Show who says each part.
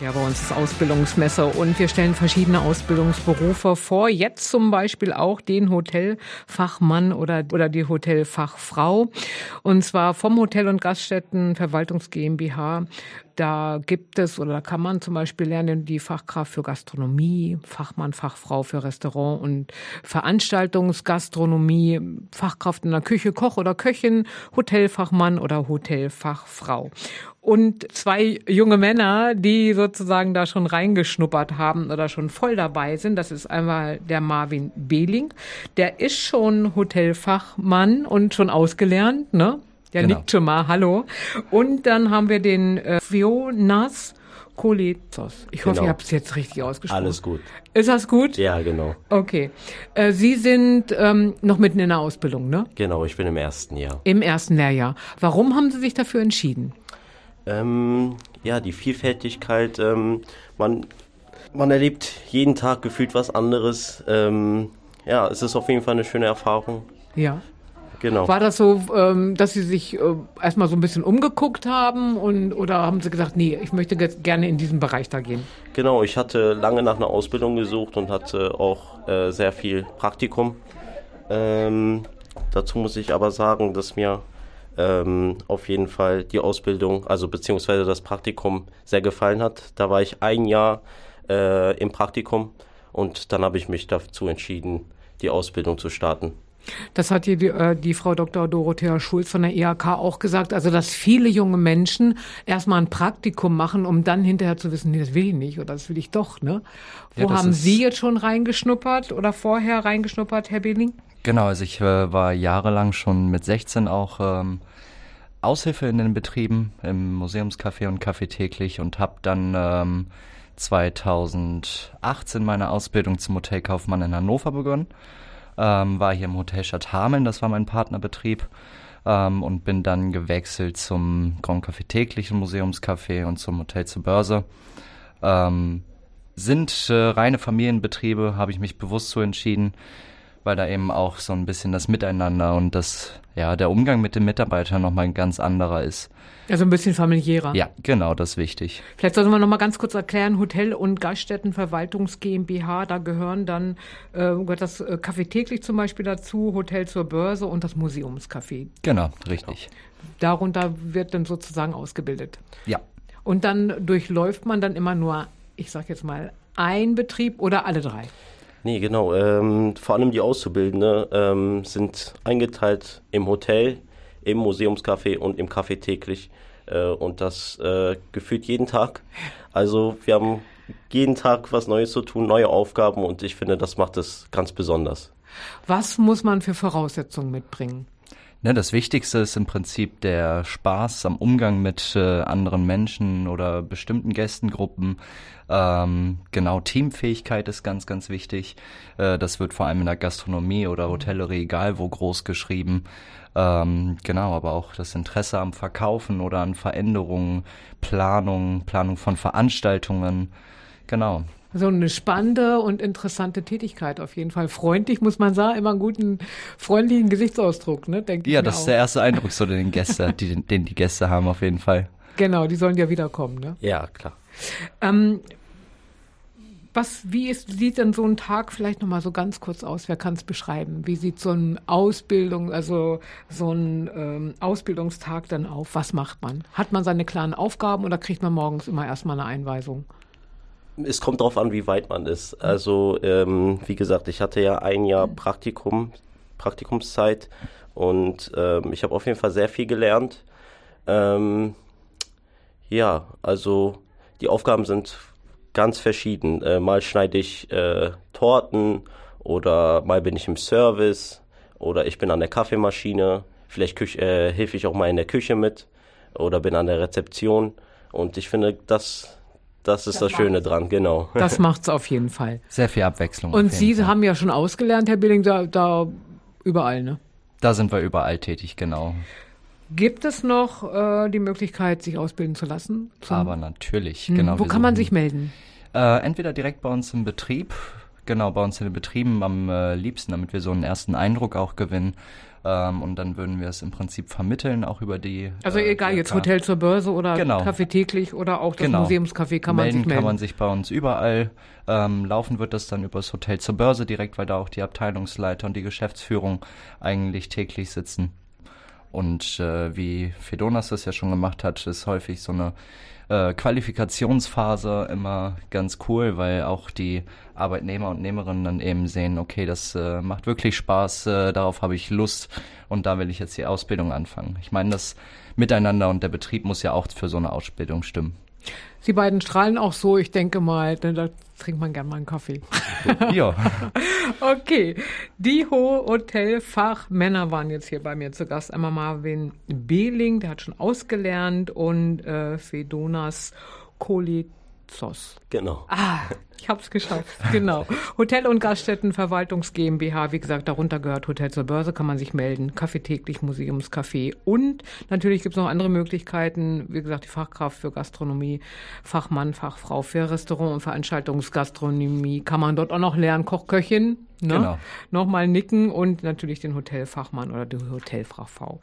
Speaker 1: Ja, bei uns ist Ausbildungsmesse und wir stellen verschiedene Ausbildungsberufe vor. Jetzt zum Beispiel auch den Hotelfachmann oder, oder die Hotelfachfrau. Und zwar vom Hotel- und Gaststätten Verwaltungs GmbH da gibt es oder da kann man zum Beispiel lernen die Fachkraft für Gastronomie, Fachmann, Fachfrau für Restaurant und Veranstaltungsgastronomie, Fachkraft in der Küche, Koch oder Köchin, Hotelfachmann oder Hotelfachfrau. Und zwei junge Männer, die sozusagen da schon reingeschnuppert haben oder schon voll dabei sind. Das ist einmal der Marvin Behling. Der ist schon Hotelfachmann und schon ausgelernt, ne? Der genau. nickt schon mal, hallo. Und dann haben wir den äh, Fionas Kolizos. Ich hoffe, genau. ich habe es jetzt richtig ausgesprochen.
Speaker 2: Alles gut.
Speaker 1: Ist das gut?
Speaker 2: Ja, genau.
Speaker 1: Okay. Äh, Sie sind ähm, noch mitten in der Ausbildung, ne?
Speaker 2: Genau, ich bin im ersten Jahr.
Speaker 1: Im ersten Lehrjahr. Warum haben Sie sich dafür entschieden?
Speaker 2: Ähm, ja, die Vielfältigkeit. Ähm, man, man erlebt jeden Tag gefühlt was anderes. Ähm, ja, es ist auf jeden Fall eine schöne Erfahrung.
Speaker 1: Ja. Genau. War das so, ähm, dass Sie sich äh, erstmal so ein bisschen umgeguckt haben und oder haben Sie gesagt, nee, ich möchte gerne in diesen Bereich da gehen?
Speaker 2: Genau, ich hatte lange nach einer Ausbildung gesucht und hatte auch äh, sehr viel Praktikum. Ähm, dazu muss ich aber sagen, dass mir ähm, auf jeden Fall die Ausbildung, also beziehungsweise das Praktikum sehr gefallen hat. Da war ich ein Jahr äh, im Praktikum und dann habe ich mich dazu entschieden, die Ausbildung zu starten.
Speaker 1: Das hat die, äh, die Frau Dr. Dorothea Schulz von der IHK auch gesagt. Also, dass viele junge Menschen erstmal ein Praktikum machen, um dann hinterher zu wissen, nee, das will ich nicht oder das will ich doch, ne? Wo ja, haben Sie jetzt schon reingeschnuppert oder vorher reingeschnuppert, Herr Behling?
Speaker 3: Genau, also ich äh, war jahrelang schon mit 16 auch ähm, Aushilfe in den Betrieben im Museumscafé und Café täglich und habe dann ähm, 2018 meine Ausbildung zum Hotelkaufmann in Hannover begonnen ähm, war hier im Hotel Stadt Hameln, das war mein Partnerbetrieb. Ähm, und bin dann gewechselt zum Grand Café täglichen Museumscafé und zum Hotel zur Börse. Ähm, sind äh, reine Familienbetriebe, habe ich mich bewusst so entschieden, weil da eben auch so ein bisschen das Miteinander und das, ja, der Umgang mit den Mitarbeitern nochmal ein ganz anderer ist.
Speaker 1: Also ein bisschen familiärer.
Speaker 3: Ja, genau, das ist wichtig.
Speaker 1: Vielleicht sollten wir noch mal ganz kurz erklären, Hotel- und Gaststättenverwaltungs GmbH, da gehören dann äh, gehört das äh, Café täglich zum Beispiel dazu, Hotel zur Börse und das Museumscafé.
Speaker 3: Genau, richtig.
Speaker 1: Darunter wird dann sozusagen ausgebildet.
Speaker 3: Ja.
Speaker 1: Und dann durchläuft man dann immer nur, ich sag jetzt mal, ein Betrieb oder alle drei?
Speaker 2: Nee, genau. Ähm, vor allem die Auszubildenden ähm, sind eingeteilt im Hotel, im Museumscafé und im Café täglich. Äh, und das äh, gefühlt jeden Tag. Also wir haben jeden Tag was Neues zu tun, neue Aufgaben und ich finde, das macht es ganz besonders.
Speaker 1: Was muss man für Voraussetzungen mitbringen?
Speaker 3: Ne, das Wichtigste ist im Prinzip der Spaß am Umgang mit äh, anderen Menschen oder bestimmten Gästengruppen. Ähm, genau, Teamfähigkeit ist ganz, ganz wichtig. Äh, das wird vor allem in der Gastronomie oder Hotellerie, egal wo groß geschrieben. Ähm, genau, aber auch das Interesse am Verkaufen oder an Veränderungen, Planung, Planung von Veranstaltungen. Genau.
Speaker 1: So eine spannende und interessante Tätigkeit auf jeden Fall. Freundlich muss man sagen, immer einen guten, freundlichen Gesichtsausdruck, ne?
Speaker 3: Denke ja, das ist der erste Eindruck, so den Gäste, die, den die Gäste haben auf jeden Fall.
Speaker 1: Genau, die sollen ja wiederkommen, ne?
Speaker 2: Ja, klar.
Speaker 1: Ähm, was, wie ist, sieht denn so ein Tag vielleicht nochmal so ganz kurz aus? Wer kann es beschreiben? Wie sieht so ein Ausbildung, also so ein ähm, Ausbildungstag dann auf? Was macht man? Hat man seine klaren Aufgaben oder kriegt man morgens immer erstmal eine Einweisung?
Speaker 2: Es kommt darauf an, wie weit man ist. Also, ähm, wie gesagt, ich hatte ja ein Jahr Praktikum, Praktikumszeit und ähm, ich habe auf jeden Fall sehr viel gelernt. Ähm, ja, also die Aufgaben sind ganz verschieden. Äh, mal schneide ich äh, Torten oder mal bin ich im Service oder ich bin an der Kaffeemaschine. Vielleicht Küche, äh, helfe ich auch mal in der Küche mit oder bin an der Rezeption. Und ich finde, das, das ist das, das Schöne dran, genau.
Speaker 1: Das macht es auf jeden Fall.
Speaker 3: Sehr viel Abwechslung.
Speaker 1: Und Sie Fall. haben ja schon ausgelernt, Herr Billing, da, da überall, ne?
Speaker 3: Da sind wir überall tätig, genau.
Speaker 1: Gibt es noch äh, die Möglichkeit, sich ausbilden zu lassen?
Speaker 3: Aber natürlich, hm. genau.
Speaker 1: Wo kann man sich melden?
Speaker 3: Äh, entweder direkt bei uns im Betrieb, genau bei uns in den Betrieben am äh, liebsten, damit wir so einen ersten Eindruck auch gewinnen. Ähm, und dann würden wir es im Prinzip vermitteln, auch über die.
Speaker 1: Also äh, egal, jetzt Hotel zur Börse oder genau. Café täglich oder auch das genau. Museumscafé kann man melden, sich melden.
Speaker 3: kann man sich bei uns überall. Ähm, laufen wird das dann über das Hotel zur Börse direkt, weil da auch die Abteilungsleiter und die Geschäftsführung eigentlich täglich sitzen. Und äh, wie Fedonas das ja schon gemacht hat, ist häufig so eine äh, Qualifikationsphase immer ganz cool, weil auch die Arbeitnehmer und Nehmerinnen dann eben sehen, okay, das äh, macht wirklich Spaß, äh, darauf habe ich Lust und da will ich jetzt die Ausbildung anfangen. Ich meine, das Miteinander und der Betrieb muss ja auch für so eine Ausbildung stimmen.
Speaker 1: Sie beiden strahlen auch so, ich denke mal, da trinkt man gerne mal einen Kaffee.
Speaker 3: Ja.
Speaker 1: okay. Die Hotelfachmänner waren jetzt hier bei mir zu Gast. Einmal Marvin Behling, der hat schon ausgelernt und äh, Fedonas Kolit Zos.
Speaker 2: Genau.
Speaker 1: Ah, ich habe es geschafft. Genau. Hotel- und Gaststättenverwaltungs GmbH, wie gesagt, darunter gehört Hotel zur Börse, kann man sich melden. Kaffee täglich, Museumscafé. Und natürlich gibt es noch andere Möglichkeiten. Wie gesagt, die Fachkraft für Gastronomie, Fachmann, Fachfrau für Restaurant- und Veranstaltungsgastronomie kann man dort auch noch lernen. Kochköchin, ne? Genau. Nochmal nicken und natürlich den Hotelfachmann oder die Hotelfachfrau.